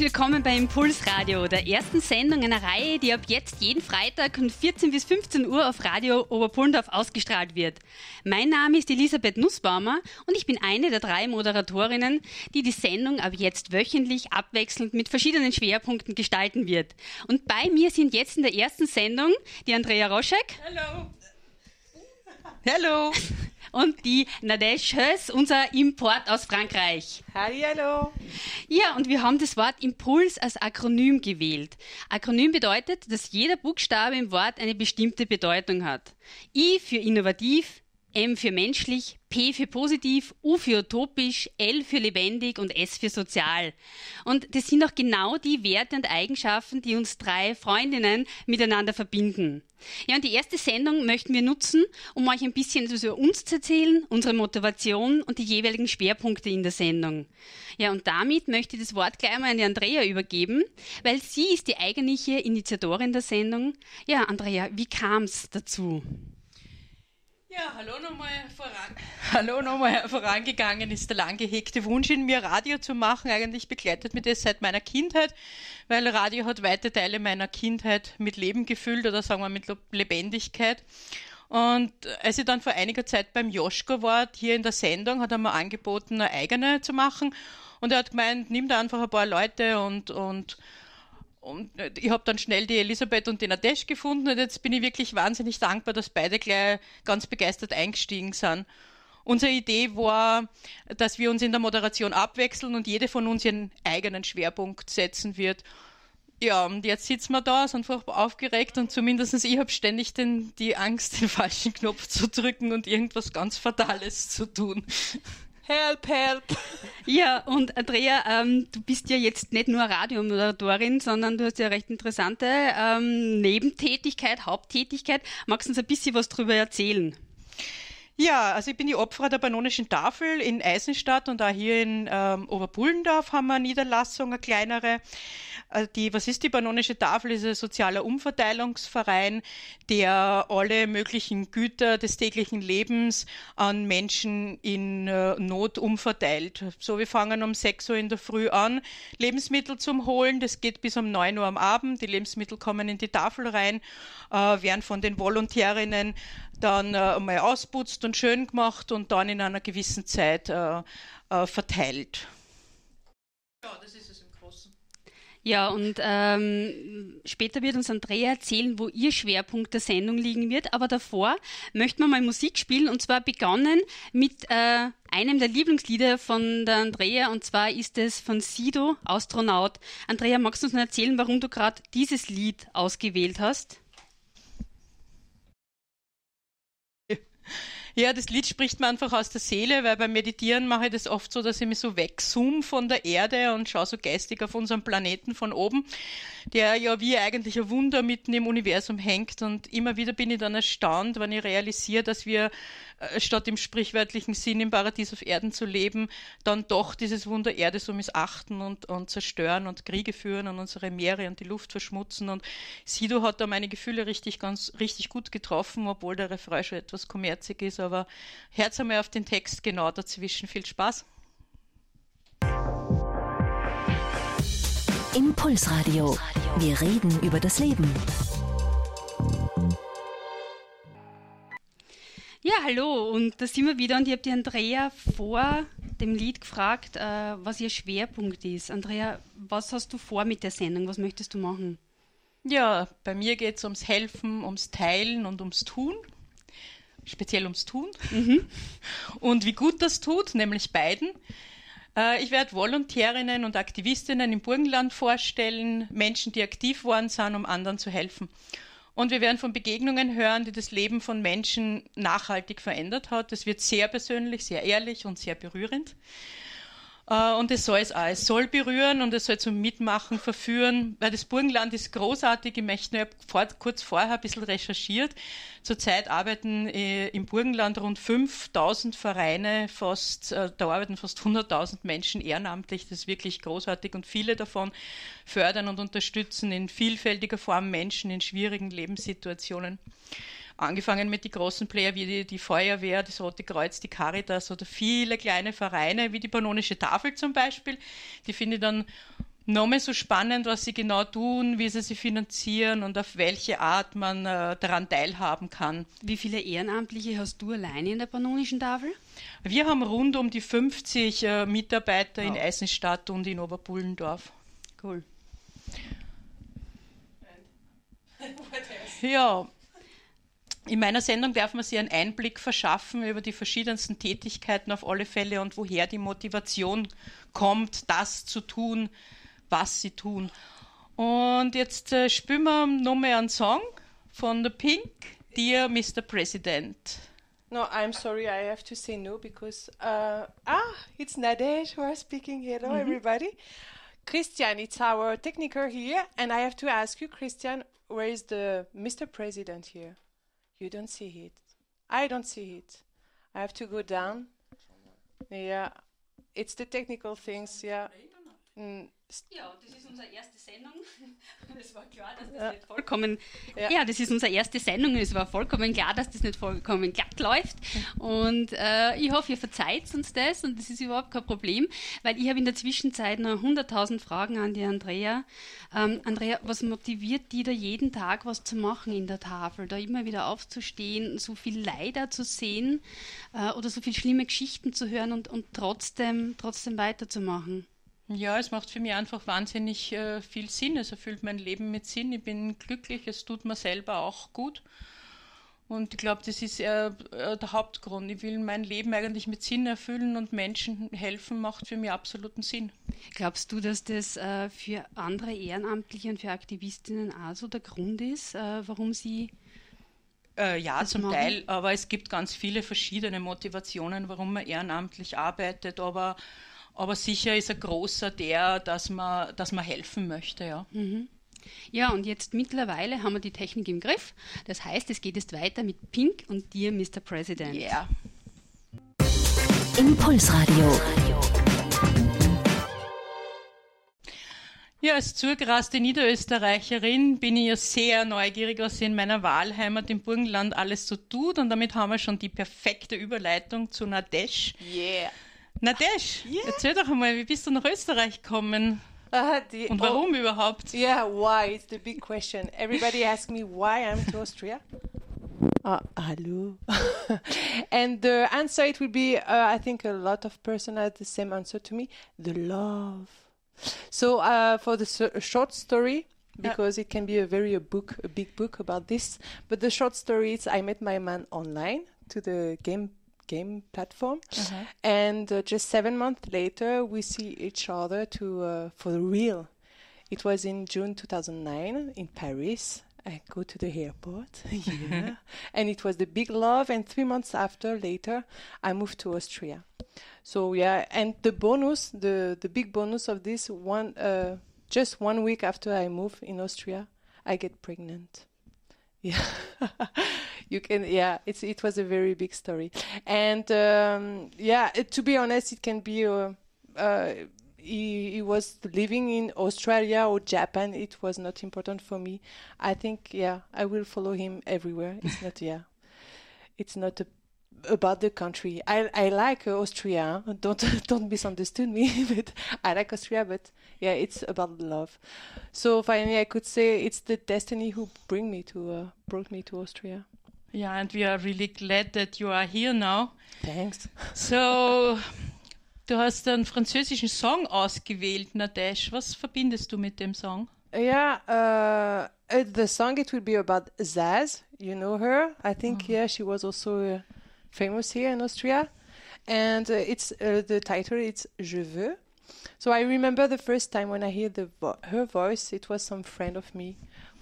Willkommen bei Impulsradio, der ersten Sendung einer Reihe, die ab jetzt jeden Freitag von 14 bis 15 Uhr auf Radio Oberpullendorf ausgestrahlt wird. Mein Name ist Elisabeth Nussbaumer und ich bin eine der drei Moderatorinnen, die die Sendung ab jetzt wöchentlich abwechselnd mit verschiedenen Schwerpunkten gestalten wird. Und bei mir sind jetzt in der ersten Sendung die Andrea Roschek. Hallo. Hallo. Und die Nadège Höss, unser Import aus Frankreich. Hallo. Ja, und wir haben das Wort Impuls als Akronym gewählt. Akronym bedeutet, dass jeder Buchstabe im Wort eine bestimmte Bedeutung hat. I für innovativ, M für menschlich, P für positiv, U für utopisch, L für lebendig und S für sozial. Und das sind auch genau die Werte und Eigenschaften, die uns drei Freundinnen miteinander verbinden. Ja, und die erste Sendung möchten wir nutzen, um euch ein bisschen etwas über uns zu erzählen, unsere Motivation und die jeweiligen Schwerpunkte in der Sendung. Ja, und damit möchte ich das Wort gleich mal an die Andrea übergeben, weil sie ist die eigentliche Initiatorin der Sendung. Ja, Andrea, wie kam es dazu? Ja, hallo nochmal voran. Hallo nochmal vorangegangen ist der lang gehegte Wunsch in mir, Radio zu machen. Eigentlich begleitet mich das seit meiner Kindheit, weil Radio hat weite Teile meiner Kindheit mit Leben gefüllt oder sagen wir mit Lebendigkeit. Und als ich dann vor einiger Zeit beim Joschko war, hier in der Sendung, hat er mir angeboten, eine eigene zu machen. Und er hat gemeint, nimm da einfach ein paar Leute und, und und äh, ich habe dann schnell die Elisabeth und den Adesh gefunden und jetzt bin ich wirklich wahnsinnig dankbar, dass beide gleich ganz begeistert eingestiegen sind. Unsere Idee war, dass wir uns in der Moderation abwechseln und jede von uns ihren eigenen Schwerpunkt setzen wird. Ja, und jetzt sitzen wir da, sind furchtbar aufgeregt und zumindest ich habe ständig den, die Angst, den falschen Knopf zu drücken und irgendwas ganz Fatales zu tun. Help, help. Ja, und Andrea, ähm, du bist ja jetzt nicht nur Radiomoderatorin, sondern du hast ja recht interessante ähm, Nebentätigkeit, Haupttätigkeit. Magst du uns ein bisschen was darüber erzählen? Ja, also ich bin die Opfer der Pannonischen Tafel in Eisenstadt und auch hier in ähm, Oberbullendorf haben wir eine Niederlassung, eine kleinere. Äh, die, was ist die Pannonische Tafel? Ist ein sozialer Umverteilungsverein, der alle möglichen Güter des täglichen Lebens an Menschen in äh, Not umverteilt. So, wir fangen um 6 Uhr in der Früh an, Lebensmittel zum Holen. Das geht bis um 9 Uhr am Abend. Die Lebensmittel kommen in die Tafel rein, äh, werden von den Volontärinnen dann äh, mal ausputzt und schön gemacht und dann in einer gewissen Zeit äh, äh, verteilt. Ja, das ist es im Großen. Ja, und ähm, später wird uns Andrea erzählen, wo ihr Schwerpunkt der Sendung liegen wird. Aber davor möchten wir mal Musik spielen und zwar begonnen mit äh, einem der Lieblingslieder von der Andrea und zwar ist es von Sido, Astronaut. Andrea, magst du uns noch erzählen, warum du gerade dieses Lied ausgewählt hast? Ja, das Lied spricht mir einfach aus der Seele, weil beim Meditieren mache ich das oft so, dass ich mich so wegzoome von der Erde und schaue so geistig auf unseren Planeten von oben, der ja wie eigentlich ein Wunder mitten im Universum hängt. Und immer wieder bin ich dann erstaunt, wenn ich realisiere, dass wir äh, statt im sprichwörtlichen Sinn im Paradies auf Erden zu leben, dann doch dieses Wunder Erde so missachten und, und zerstören und Kriege führen und unsere Meere und die Luft verschmutzen. Und Sido hat da meine Gefühle richtig, ganz, richtig gut getroffen, obwohl der Refrain schon etwas kommerzig ist. Aber Herz einmal auf den Text genau dazwischen. Viel Spaß. Impulsradio. Wir reden über das Leben. Ja, hallo und da sind wir wieder und ich habe die Andrea vor dem Lied gefragt, äh, was ihr Schwerpunkt ist. Andrea, was hast du vor mit der Sendung? Was möchtest du machen? Ja, bei mir geht es ums Helfen, ums Teilen und ums Tun. Speziell ums Tun. Mhm. Und wie gut das tut, nämlich beiden. Äh, ich werde Volontärinnen und Aktivistinnen im Burgenland vorstellen, Menschen, die aktiv worden sind, um anderen zu helfen. Und wir werden von Begegnungen hören, die das Leben von Menschen nachhaltig verändert hat. Es wird sehr persönlich, sehr ehrlich und sehr berührend. Äh, und es soll es auch. Es soll berühren und es soll zum Mitmachen verführen, weil das Burgenland ist großartig. Ich möchte nur vor, kurz vorher ein bisschen recherchiert. Zurzeit arbeiten äh, im Burgenland rund 5000 Vereine, fast, äh, da arbeiten fast 100.000 Menschen ehrenamtlich. Das ist wirklich großartig und viele davon fördern und unterstützen in vielfältiger Form Menschen in schwierigen Lebenssituationen angefangen mit den großen Player wie die, die, Feuerwehr, das Rote Kreuz, die Caritas oder viele kleine Vereine wie die Pannonische Tafel zum Beispiel. Die finde ich dann nochmal so spannend, was sie genau tun, wie sie sie finanzieren und auf welche Art man äh, daran teilhaben kann. Wie viele Ehrenamtliche hast du alleine in der Pannonischen Tafel? Wir haben rund um die 50 äh, Mitarbeiter wow. in Eisenstadt und in Oberpullendorf. Cool. Ja, in meiner Sendung darf man sich einen Einblick verschaffen über die verschiedensten Tätigkeiten auf alle Fälle und woher die Motivation kommt, das zu tun, was sie tun. Und jetzt äh, spielen wir nochmal einen Song von The Pink, Dear Mr. President. No, I'm sorry, I have to say no because uh, ah, it's Nadesh who are speaking. Hello, mm -hmm. everybody. Christian, it's our technical here, and I have to ask you, Christian, where is the Mr. President here? You don't see it. I don't see it. I have to go down. Yeah, it's the technical things. Yeah. Mm, ja, das ist unsere erste Sendung. Es war klar, dass das ja. nicht vollkommen. Ja. ja. das ist unsere erste Sendung. Es war vollkommen klar, dass das nicht vollkommen glatt läuft. Und äh, ich hoffe, ihr verzeiht uns das und das ist überhaupt kein Problem, weil ich habe in der Zwischenzeit noch 100.000 Fragen an die Andrea. Ähm, Andrea, was motiviert die da jeden Tag was zu machen in der Tafel? Da immer wieder aufzustehen, so viel Leider zu sehen äh, oder so viele schlimme Geschichten zu hören und, und trotzdem, trotzdem weiterzumachen? Ja, es macht für mich einfach wahnsinnig äh, viel Sinn. Es erfüllt mein Leben mit Sinn. Ich bin glücklich, es tut mir selber auch gut. Und ich glaube, das ist äh, äh, der Hauptgrund. Ich will mein Leben eigentlich mit Sinn erfüllen und Menschen helfen, macht für mich absoluten Sinn. Glaubst du, dass das äh, für andere Ehrenamtliche und für Aktivistinnen auch so der Grund ist, äh, warum sie äh, ja, zum machen? Teil, aber es gibt ganz viele verschiedene Motivationen, warum man ehrenamtlich arbeitet. Aber aber sicher ist ein großer der, dass man, dass man helfen möchte, ja. Mhm. Ja, und jetzt mittlerweile haben wir die Technik im Griff. Das heißt, es geht jetzt weiter mit Pink und dir, Mr. President. Ja. Impulsradio. Ja, als zugeraste Niederösterreicherin bin ich ja sehr neugierig, was in meiner Wahlheimat im Burgenland alles so tut. Und damit haben wir schon die perfekte Überleitung zu Nadesh. Yeah. Nadesh, yeah. erzähl doch einmal, wie bist du nach Österreich gekommen? Uh, the, Und warum oh, überhaupt? Yeah, why? It's the big question. Everybody asks me why I'm to Austria. Uh, hello. and the answer it will be, uh, I think a lot of person had the same answer to me, the love. So uh, for the short story, because it can be a very a book, a big book about this. But the short story is I met my man online to the game game platform. Uh-huh. And uh, just seven months later, we see each other to uh, for real. It was in June 2009 in Paris. I go to the airport, yeah, and it was the big love. And three months after, later, I moved to Austria. So yeah, and the bonus, the the big bonus of this one, uh, just one week after I move in Austria, I get pregnant. Yeah, you can. Yeah, it's it was a very big story, and um, yeah, to be honest, it can be. Uh, uh, he, he was living in Australia or Japan. It was not important for me. I think yeah, I will follow him everywhere. It's not yeah, it's not a about the country. I I like uh, Austria. Don't don't misunderstand me, but I like Austria. But yeah, it's about love. So finally, I could say it's the destiny who bring me to uh, brought me to Austria. Yeah, and we are really glad that you are here now. Thanks. So, du hast einen französischen Song ausgewählt, Nadesh. Was verbindest du mit dem Song? Yeah, uh, uh the song it will be about Zaz. You know her? I think oh. yeah, she was also. Uh, famous here in Austria, and uh, it's uh, the title. It's Je veux. So I remember the first time when I hear the vo her voice. It was some friend of me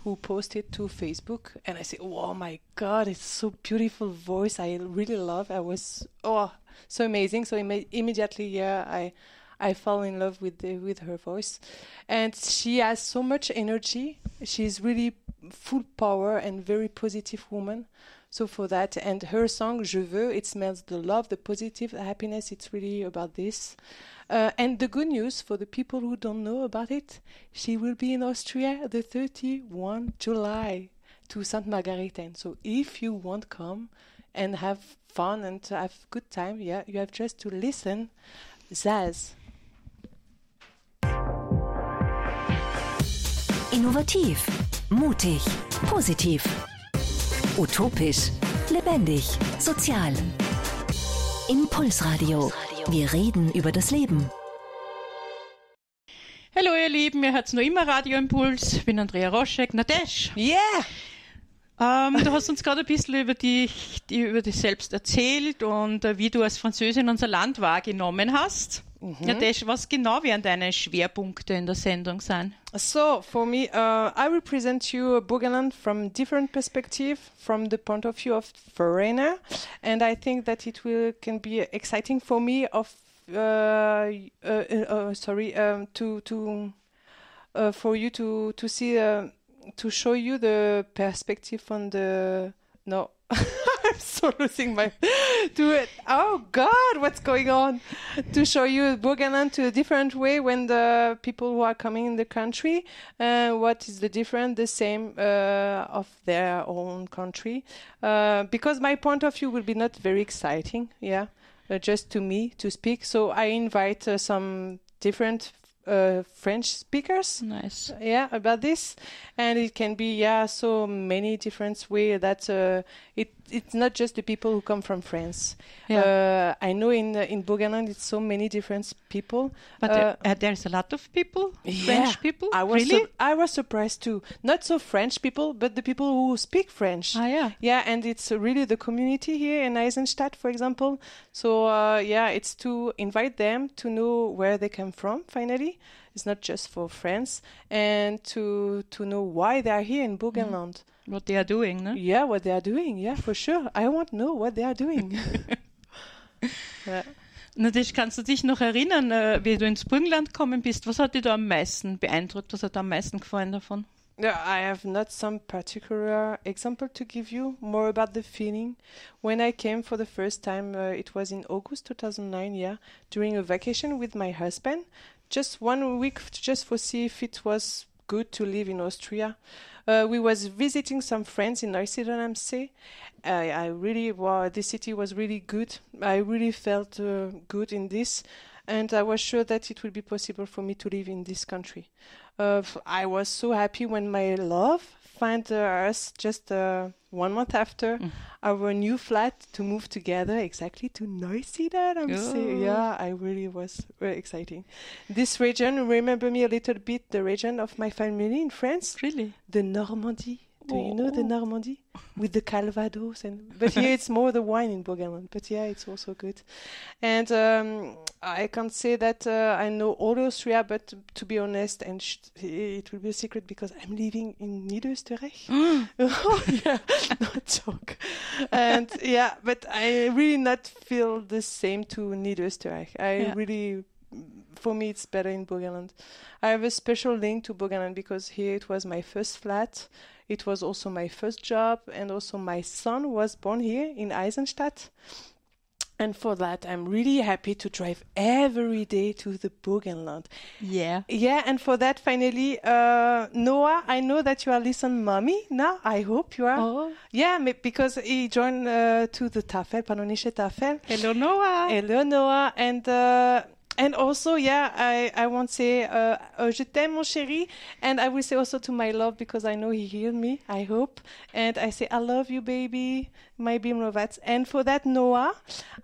who posted to Facebook, and I said, "Oh my God, it's so beautiful voice. I really love. I was oh so amazing. So Im immediately, yeah, I I fell in love with the, with her voice, and she has so much energy. She's really full power and very positive woman. So for that, and her song "Je veux," it smells the love, the positive, the happiness. It's really about this. Uh, and the good news for the people who don't know about it, she will be in Austria the 31 July to St. Margareten. So if you want come and have fun and have good time, yeah, you have just to listen. Zaz. Innovativ, mutig, positiv, utopisch, lebendig, sozial. Impulsradio. Wir reden über das Leben. Hallo ihr Lieben, ihr hört noch immer Radio Impuls. Ich bin Andrea Roschek. Nadesh! Yeah! Ähm, du hast uns gerade ein bisschen über dich, die, über dich selbst erzählt und äh, wie du als Französin unser Land wahrgenommen hast. Mhm. Nadesh, was genau werden deine Schwerpunkte in der Sendung sein? So, for me, uh, I will present you Burgenland from different perspective, from the point of view of foreigner, and I think that it will can be exciting for me of uh, uh, uh sorry um, to to uh, for you to to see uh, to show you the perspective on the no I'm so losing my to it. Oh God, what's going on? to show you Burgenland to a different way when the people who are coming in the country, uh, what is the different, the same uh, of their own country? Uh, because my point of view will be not very exciting, yeah, uh, just to me to speak. So I invite uh, some different uh, French speakers. Nice. Yeah, about this, and it can be yeah so many different way that uh, it it's not just the people who come from France. Yeah. Uh, I know in in Burgenland it's so many different people. But uh, uh, there's a lot of people, yeah, French people. I was really? I was surprised too. Not so French people, but the people who speak French. Ah, yeah. Yeah, and it's really the community here in Eisenstadt, for example. So uh, yeah, it's to invite them to know where they come from. Finally, it's not just for friends and to to know why they are here in Burgenland. Mm. What they are doing, ne? Yeah, what they are doing. Yeah, for sure. I want to know what they are doing. ja. Natürlich kannst du dich noch erinnern, äh, wie du ins Burgenland gekommen bist. Was hat dich da am meisten beeindruckt? Was hat dir am meisten gefallen davon? Yeah, I have not some particular example to give you, more about the feeling. When I came for the first time, uh, it was in August 2009, yeah, during a vacation with my husband. Just one week just for see if it was good to live in Austria. Uh, we was visiting some friends in Neusiedl am See. I, I really, wow, the city was really good. I really felt uh, good in this, and I was sure that it would be possible for me to live in this country. Uh, I was so happy when my love find us just uh, one month after mm. our new flat to move together exactly to Neusiedl. I'm saying, yeah, I really was very exciting. This region remember me a little bit the region of my family in France. Really, the Normandy. Do you know the oh. Normandy with the Calvados and but here it's more the wine in Burgenland. But yeah, it's also good. And um, I can't say that uh, I know all Austria, but to be honest, and it will be a secret because I'm living in Niederösterreich. oh yeah, no joke. And yeah, but I really not feel the same to Niederösterreich. I yeah. really for me it's better in Burgenland. I have a special link to Burgenland because here it was my first flat. It was also my first job, and also my son was born here in Eisenstadt. And for that, I'm really happy to drive every day to the Burgenland. Yeah. Yeah, and for that, finally, uh, Noah, I know that you are listening, mommy. Now, I hope you are. Oh. Yeah, because he joined uh, to the Tafel, Panonische Tafel. Hello, Noah. Hello, Noah. And uh, and also, yeah, I, I won't say uh, uh, je t'aime, mon chéri. And I will say also to my love because I know he healed me, I hope. And I say, I love you, baby, my Bimlovats. And for that, Noah,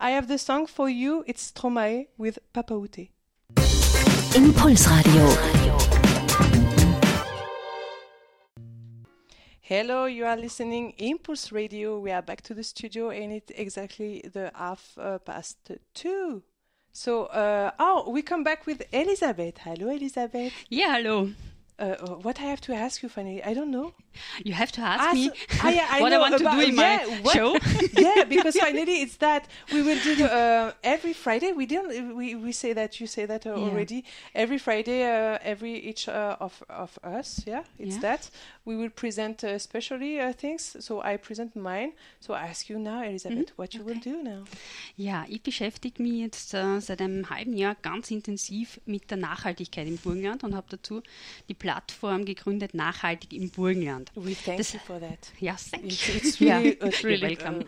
I have the song for you. It's Stromae with Papa Ute. Impulsradio. Hello, you are listening Impulse Radio. We are back to the studio and it's exactly the half uh, past two. So, uh, oh, we come back with Elisabeth. Hello, Elisabeth. Yeah, hello. Uh, what I have to ask you, Fanny? I don't know. You have to ask, me ah, yeah, I what I want about, to do in yeah, my what, show. yeah, because finally it's that we will do uh, every Friday. We didn't. We, we say that you say that uh, Yeah. already. Every Friday, uh, every each uh, of of us. Yeah, it's that we will present uh, especially uh, things. So I present mine. So I ask you now, Elisabeth, Mhm. what you will do now. Ja, ich beschäftige mich jetzt äh, seit einem halben Jahr ganz intensiv mit der Nachhaltigkeit im Burgenland und habe dazu die Plattform gegründet Nachhaltig im Burgenland. We thank Das- you for that. Ja, thank It's, you. it's really, uh, you're really welcome.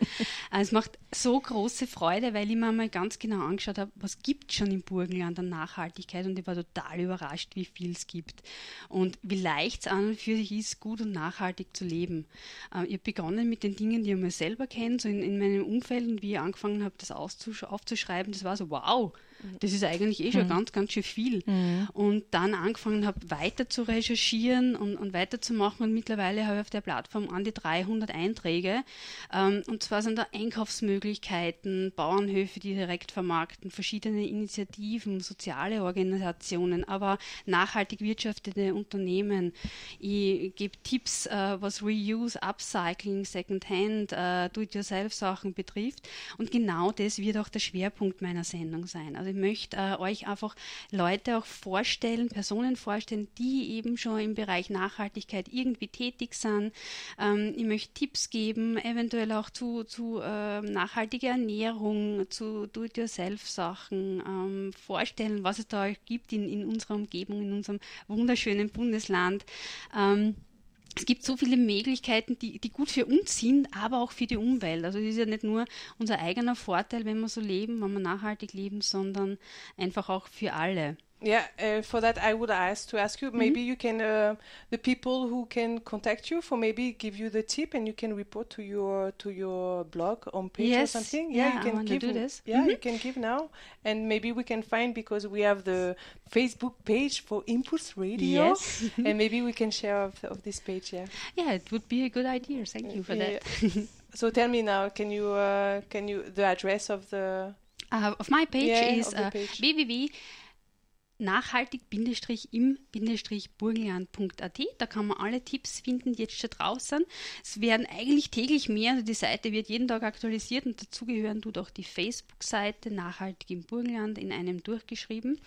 Äh, Es macht so große Freude, weil ich mir mal ganz genau angeschaut habe, was gibt schon im Burgenland an Nachhaltigkeit und ich war total überrascht, wie viel es gibt und wie leicht es an und für sich ist, gut und nachhaltig zu leben. Äh, Ich habe begonnen mit den Dingen, die ich mir selber kenne, so in, in meinem Umfeld und wie ich angefangen habe, das aufzuschreiben, das war so, wow, das ist eigentlich eh schon ganz, ganz schön viel. Und dann angefangen habe, weiter zu recherchieren und, und weiterzumachen. Und mittlerweile habe ich auf der Plattform an die 300 Einträge. Ähm, und zwar sind da Einkaufsmöglichkeiten, Bauernhöfe, die direkt vermarkten, verschiedene Initiativen, soziale Organisationen, aber nachhaltig wirtschaftete Unternehmen. Ich gebe Tipps, äh, was Reuse, Upcycling, Secondhand, äh, Do-it-yourself-Sachen betrifft. Und genau das wird auch der Schwerpunkt meiner Sendung sein. Also ich möchte äh, euch einfach Leute auch vorstellen, Personen vorstellen, die eben schon im Bereich Nachhaltigkeit irgendwie tätig sind. Ähm, ich möchte Tipps geben, eventuell auch zu, zu äh, nachhaltiger Ernährung, zu Do-it-yourself-Sachen, ähm, vorstellen, was es da gibt in, in unserer Umgebung, in unserem wunderschönen Bundesland. Ähm, es gibt so viele Möglichkeiten, die, die gut für uns sind, aber auch für die Umwelt. Also es ist ja nicht nur unser eigener Vorteil, wenn wir so leben, wenn wir nachhaltig leben, sondern einfach auch für alle. Yeah, uh, for that I would ask to ask you. Maybe you can uh, the people who can contact you for maybe give you the tip and you can report to your to your blog on page Yes, or something. yeah, you I can give. do this. Yeah, you can give now, and maybe we can find because we have the Facebook page for Impulse Radio, Yes. and maybe we can share of, of this page. Yeah. Yeah, it would be a good idea. Thank you for Yeah. that. So tell me now, can you uh, can you the address of the Uh, of my page Yeah, is of the uh, page. www nachhaltig-im-burgenland.at. Da kann man alle Tipps finden, die jetzt schon draußen. Es werden eigentlich täglich mehr, also die Seite wird jeden Tag aktualisiert und dazugehören tut auch die Facebook-Seite Nachhaltig im Burgenland in einem durchgeschrieben.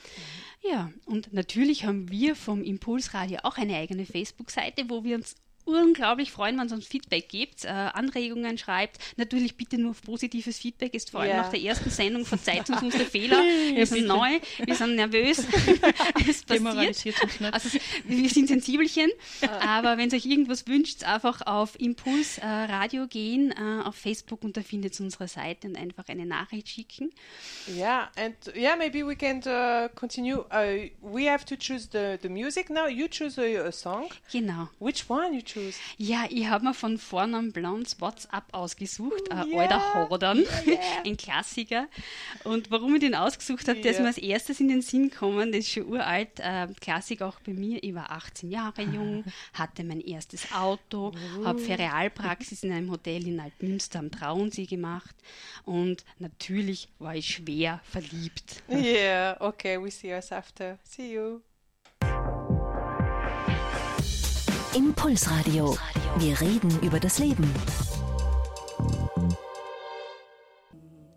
Ja, und natürlich haben wir vom Impulsradio auch eine eigene Facebook-Seite, wo wir uns unglaublich freuen, wenn es uns Feedback gibt, äh, Anregungen schreibt. Natürlich bitte nur auf positives Feedback, ist vor allem Ja. nach der ersten Sendung verzeiht uns unsere Fehler. Wir sind neu, wir sind nervös. es passiert. Also es- wir sind Sensibelchen, aber wenn ihr euch irgendwas wünscht, einfach auf Impuls äh, Radio gehen, äh, auf Facebook und da findet ihr unsere Seite und einfach eine Nachricht schicken. Yeah, and yeah, maybe we can uh, continue. Uh, we have to choose the, the music now. You choose a, a song. Genau. Which one you choose? Ja, ich habe mir von Vornamen Blondes WhatsApp ausgesucht, äh, Ja. Alter Hodern, ein Klassiker. Und warum ich den ausgesucht habe, das ist mir als erstes in den Sinn gekommen, das ist schon uralt, äh, Klassik auch bei mir. Ich war 18 Jahre jung, hatte mein erstes Auto, habe Ferialpraxis in einem Hotel in Altmünster am Traunsee gemacht und natürlich war ich schwer verliebt. yeah, okay, we see us after. See you. Impulsradio. Wir reden über das Leben.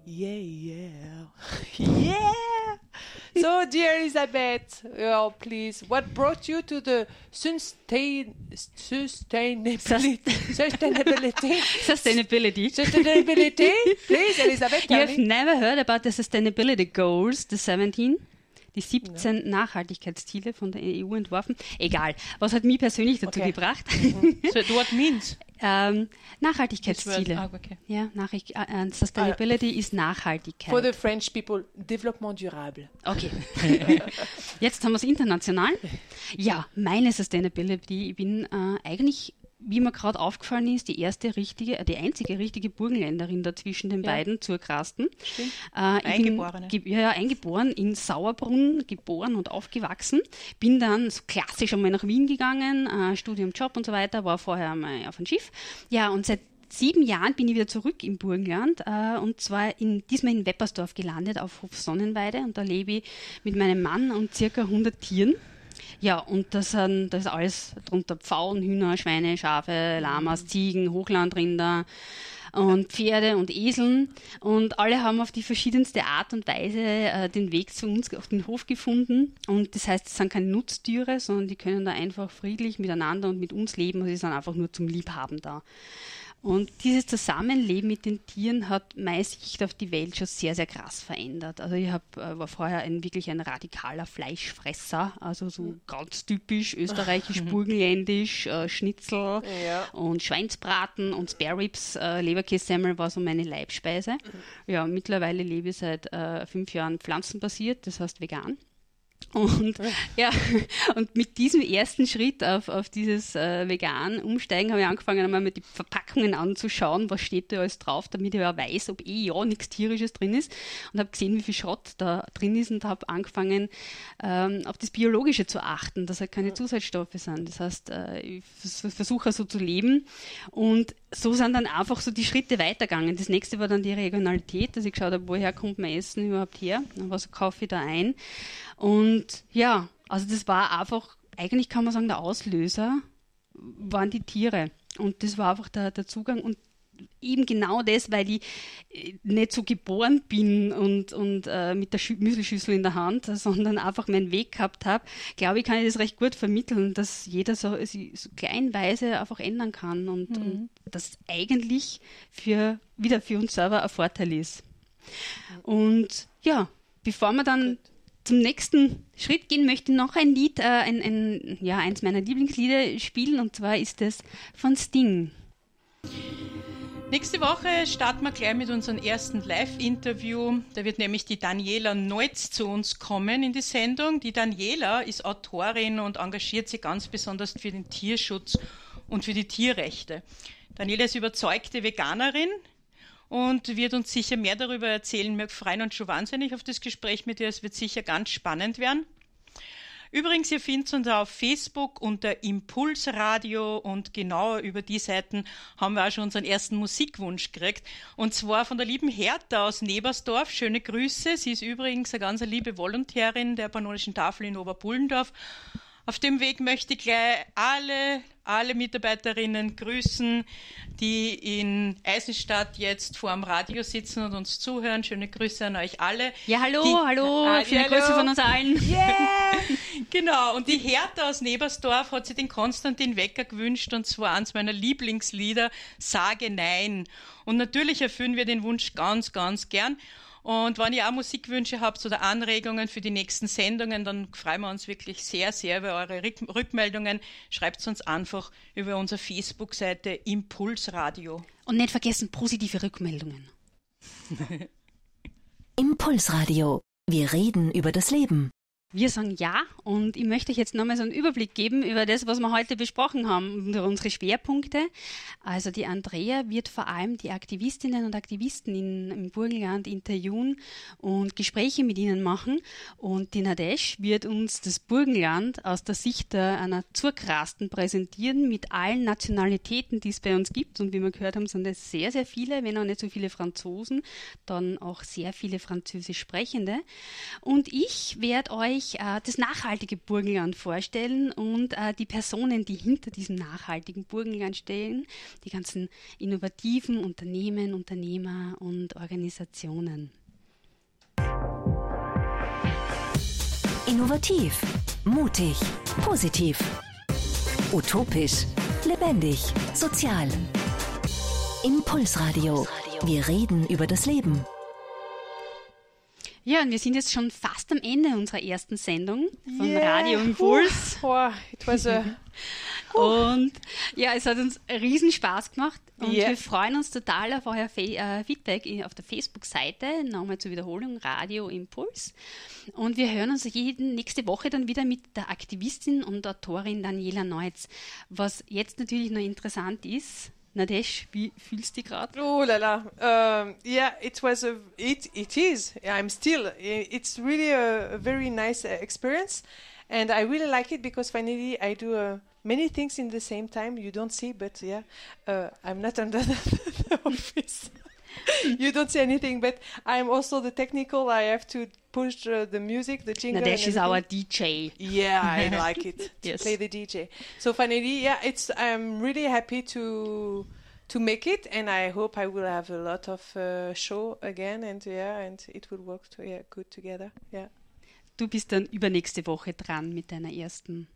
Yeah, yeah. yeah! So, dear Elizabeth, oh, please, what brought you to the sustain, sustainability? sustainability? Sustainability. sustainability? Please, Elizabeth, You have me. never heard about the Sustainability Goals, the 17? Die 17 Nachhaltigkeitsziele von der EU entworfen. Egal. Was hat mich persönlich dazu Okay. gebracht? So, what means? ähm, Nachhaltigkeitsziele. Ah, okay. Ja, Nachricht, äh, äh, Sustainability ist Nachhaltigkeit. For the French people, développement durable. Okay. Jetzt haben wir es international. Ja, meine Sustainability. Ich bin äh, eigentlich, wie mir gerade aufgefallen ist, die erste richtige, äh, die einzige richtige Burgenländerin da zwischen den Ja. beiden Zurkrasten. Stimmt. Äh, Eingeborene. Bin, ge ja, ja, eingeboren in Sauerbrunn, geboren und aufgewachsen. Bin dann so klassisch einmal nach Wien gegangen, äh, Studium, Job und so weiter, war vorher einmal auf einem Schiff. Ja, und seit sieben Jahren bin ich wieder zurück im Burgenland äh, und zwar in, diesmal in Weppersdorf gelandet auf Hof Sonnenweide und da lebe ich mit meinem Mann und circa 100 Tieren. Ja, und das, sind, das ist alles drunter Pfauen, Hühner, Schweine, Schafe, Lamas, Ziegen, Hochlandrinder und Pferde und Eseln. Und alle haben auf die verschiedenste Art und Weise äh, den Weg zu uns auf den Hof gefunden. Und das heißt, es sind keine Nutztiere, sondern die können da einfach friedlich miteinander und mit uns leben. Und sie sind einfach nur zum Liebhaben da. Und dieses Zusammenleben mit den Tieren hat meine Sicht auf die Welt schon sehr, sehr krass verändert. Also ich hab, äh, war vorher ein, wirklich ein radikaler Fleischfresser, also so mhm. ganz typisch österreichisch, burgenländisch, äh, Schnitzel ja. und Schweinsbraten und Spareribs, äh, Leberkässemmel war so meine Leibspeise. Mhm. Ja, mittlerweile lebe ich seit äh, fünf Jahren pflanzenbasiert, das heißt vegan. Und ja, und mit diesem ersten Schritt auf, auf dieses äh, vegan Umsteigen habe ich angefangen, einmal mit die Verpackungen anzuschauen, was steht da alles drauf, damit ich ja weiß, ob eh ja nichts Tierisches drin ist. Und habe gesehen, wie viel Schrott da drin ist und habe angefangen, ähm, auf das Biologische zu achten, dass halt keine Zusatzstoffe sind. Das heißt, äh, ich versuche so zu leben. Und so sind dann einfach so die Schritte weitergegangen. Das nächste war dann die Regionalität, dass ich geschaut habe, woher kommt mein Essen überhaupt her und was kaufe ich da ein. Und ja, also das war einfach, eigentlich kann man sagen, der Auslöser waren die Tiere. Und das war einfach der, der Zugang. Und eben genau das, weil ich äh, nicht so geboren bin und, und äh, mit der Schü Müslischüssel in der Hand, sondern einfach meinen Weg gehabt habe, glaube ich, kann ich das recht gut vermitteln, dass jeder so, so kleinweise einfach ändern kann und, mhm. und das eigentlich für, wieder für uns selber ein Vorteil ist. Und ja, bevor wir dann gut zum nächsten Schritt gehen möchte noch ein Lied, äh, ein, ein, ja, eins meiner Lieblingslieder spielen und zwar ist es von Sting. Nächste Woche starten wir gleich mit unserem ersten Live-Interview. Da wird nämlich die Daniela Neutz zu uns kommen in die Sendung. Die Daniela ist Autorin und engagiert sich ganz besonders für den Tierschutz und für die Tierrechte. Daniela ist überzeugte Veganerin, und wird uns sicher mehr darüber erzählen. Wir freuen uns schon wahnsinnig auf das Gespräch mit ihr. Es wird sicher ganz spannend werden. Übrigens, ihr findet uns auf Facebook unter Impulsradio und genau über die Seiten haben wir auch schon unseren ersten Musikwunsch gekriegt. Und zwar von der lieben Hertha aus Nebersdorf. Schöne Grüße. Sie ist übrigens eine ganz liebe Volontärin der Pannonischen Tafel in Oberbullendorf. Auf dem Weg möchte ich gleich alle alle Mitarbeiterinnen grüßen, die in Eisenstadt jetzt vor dem Radio sitzen und uns zuhören. Schöne Grüße an euch alle. Ja, hallo, die, hallo, ah, schöne hallo. Grüße von uns allen. Yeah. genau, und die Hertha aus Nebersdorf hat sich den Konstantin Wecker gewünscht und zwar eins meiner Lieblingslieder, Sage Nein. Und natürlich erfüllen wir den Wunsch ganz, ganz gern. Und wenn ihr auch Musikwünsche habt oder Anregungen für die nächsten Sendungen, dann freuen wir uns wirklich sehr, sehr über eure Rückmeldungen. Schreibt uns einfach über unsere Facebook-Seite Impulsradio. Und nicht vergessen positive Rückmeldungen. Impulsradio. Wir reden über das Leben. Wir sagen ja und ich möchte euch jetzt nochmal so einen Überblick geben über das, was wir heute besprochen haben, über unsere Schwerpunkte. Also die Andrea wird vor allem die Aktivistinnen und Aktivisten in, im Burgenland interviewen und Gespräche mit ihnen machen. Und die Nadesh wird uns das Burgenland aus der Sicht einer Zurkrasten präsentieren mit allen Nationalitäten, die es bei uns gibt. Und wie wir gehört haben, sind es sehr, sehr viele, wenn auch nicht so viele Franzosen, dann auch sehr viele französisch Sprechende. Und ich werde euch euch äh, das nachhaltige Burgenland vorstellen und äh, die Personen, die hinter diesem nachhaltigen Burgenland stehen, die ganzen innovativen Unternehmen, Unternehmer und Organisationen. Innovativ, mutig, positiv, utopisch, lebendig, sozial. Impulsradio. Wir reden über das Leben. Ja, und wir sind jetzt schon fast am Ende unserer ersten Sendung von yeah. Radio Impuls. Oh, it was a und ja, es hat uns riesen Spaß gemacht und yeah. wir freuen uns total auf euer Fe äh, Feedback auf der Facebook-Seite, nochmal zur Wiederholung, Radio Impuls. Und wir hören uns jeden, nächste Woche dann wieder mit der Aktivistin und Autorin Daniela Neutz. Was jetzt natürlich noch interessant ist, Nadesh, wie fühlst du dich gerade? Oh la la. Um, yeah, it was a it it is. I'm still. It's really a, a very nice uh, experience, and I really like it because finally I do uh, many things in the same time. You don't see, but yeah, uh, I'm not under the, the office. you don't see anything, but I'm also the technical. I have to push uh, the music, the jingle. Nadesh is our DJ. Yeah, I like it. yes. Play the DJ. So finally, yeah, it's. I'm really happy to to make it, and I hope I will have a lot of uh, show again, and yeah, and it will work to, yeah, good together. Yeah. Du bist dann übernächste Woche dran mit deiner ersten.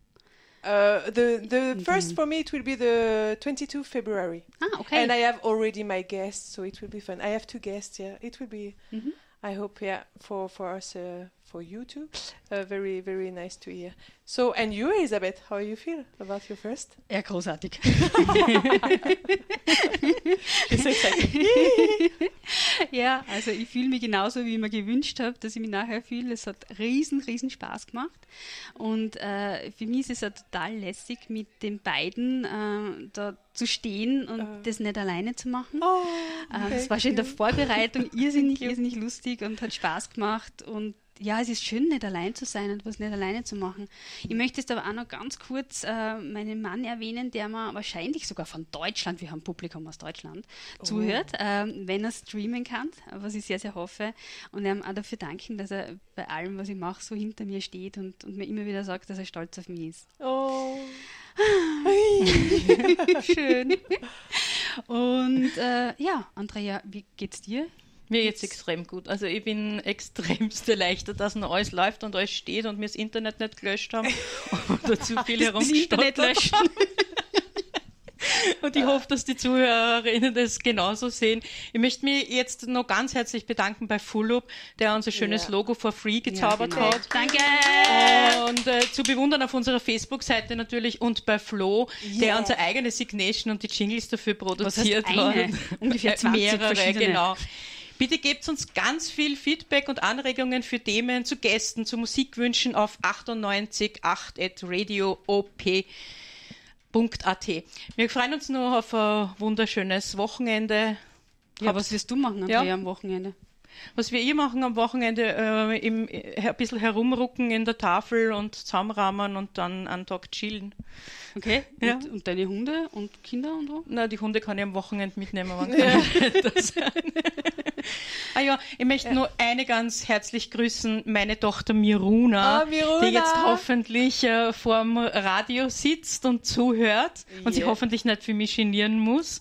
Uh, the the first for me it will be the 22 February. Ah, okay. And I have already my guests, so it will be fun. I have two guests. Yeah, it will be. Mhm. I hope, yeah, for for us, uh, for you too. Uh, very very nice to hear. So, and you, Elizabeth, how you feel about your first? Ja, großartig. Ja, also ich fühle mich genauso, wie ich mir gewünscht habe, dass ich mich nachher fühle. Es hat riesen, riesen Spaß gemacht. Und äh, für mich ist es ja total lässig, mit den beiden äh, da zu stehen und Äh. das nicht alleine zu machen. Oh, Äh, Es thank war schon in der. Vorbereitung irrsinnig, irrsinnig lustig und hat Spaß gemacht. Und ja, es ist schön, nicht allein zu sein und was nicht alleine zu machen. Ich möchte jetzt aber auch noch ganz kurz äh, meinen Mann erwähnen, der mir wahrscheinlich sogar von Deutschland, wir haben Publikum aus Deutschland, Oh. zuhört, ähm, wenn er streamen kann, was ich sehr, sehr hoffe. Und ihm auch dafür danken, dass er bei allem, was ich mache, so hinter mir steht und, und mir immer wieder sagt, dass er stolz auf mich ist. Oh. Schön. Und äh, ja, Andrea, wie geht's dir? Mir geht's extrem gut. Also ich bin extremst erleichtert, dass noch alles läuft und alles steht und wir das Internet nicht gelöscht haben oder zu viel herumgestottert löschen. Und ich hoffe, dass die Zuhörerinnen das genauso sehen. Ich möchte mich jetzt noch ganz herzlich bedanken bei Fullup, der unser schönes Ja. Logo for free gezaubert genau. hat. Danke! Und äh, zu bewundern auf unserer Facebook-Seite natürlich und bei Flo, der Yeah. unser eigenes Signation und die Jingles dafür produziert hat. Ungefähr Äh, 20 Mehrere, verschiedene. genau. Bitte gebt uns ganz viel Feedback und Anregungen für Themen zu Gästen, zu Musikwünschen auf 98.8.radio.op.at. Wir freuen uns noch auf ein wunderschönes Wochenende. Ja, was wirst du machen, Ja. Andrea, am Wochenende? Was wir eh machen am Wochenende, äh, im, äh, ein bisschen herumrucken in der Tafel und zusammenrahmen und dann einen Tag chillen. Okay. Ja. Und, und deine Hunde und Kinder und so? Na, die Hunde kann ich am Wochenende mitnehmen, wann kann ich das sein? Ah ja, ich möchte nur eine ganz herzlich grüßen, meine Tochter Miruna, Ah, Miruna. die jetzt hoffentlich äh, vorm Radio sitzt und zuhört und sich Yeah. hoffentlich nicht für mich genieren muss.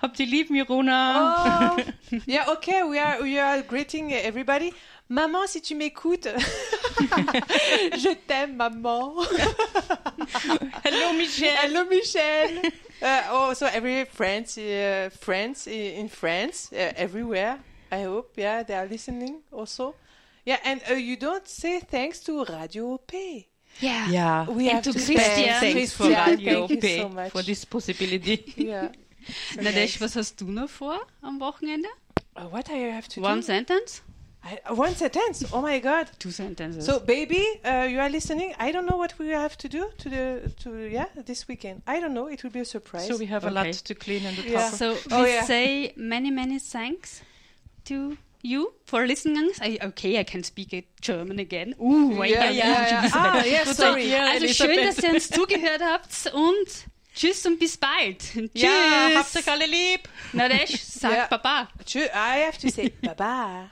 Habt ihr lieb, Miruna? Oh. yeah, okay, we are we are greeting everybody. Maman, si tu m'écoutes, je t'aime, maman. Hello, Michelle. Hello, Michel. Uh, oh, so every friends, uh, friends in France, uh, everywhere. I hope, yeah, they are listening also. Yeah, and uh, you don't say thanks to Radio P. Yeah. Yeah. We have to to Christian. say thanks for Christian, Radio thank you so much. for this possibility. Yeah. So Nadesh, nice. was hast du noch vor am Wochenende? Uh, what do I have to One do? One sentence? I, uh, one sentence. Oh my God. Two sentences. So, baby, uh, you are listening. I don't know what we have to do to the to yeah this weekend. I don't know. It will be a surprise. So we have a lot to clean in the Yeah. tafel. So Oh, we yeah. say many, many thanks to you for listening. I, okay, I can speak it German again. Uh, mein Yeah, yeah, yeah. Ah, yeah, sorry. Also schön, dass ihr uns zugehört habt und tschüss und bis bald. Tschüss. Ja, habt euch alle lieb. Nadesh, sag Ja. Baba. Tschö- I have to say bye.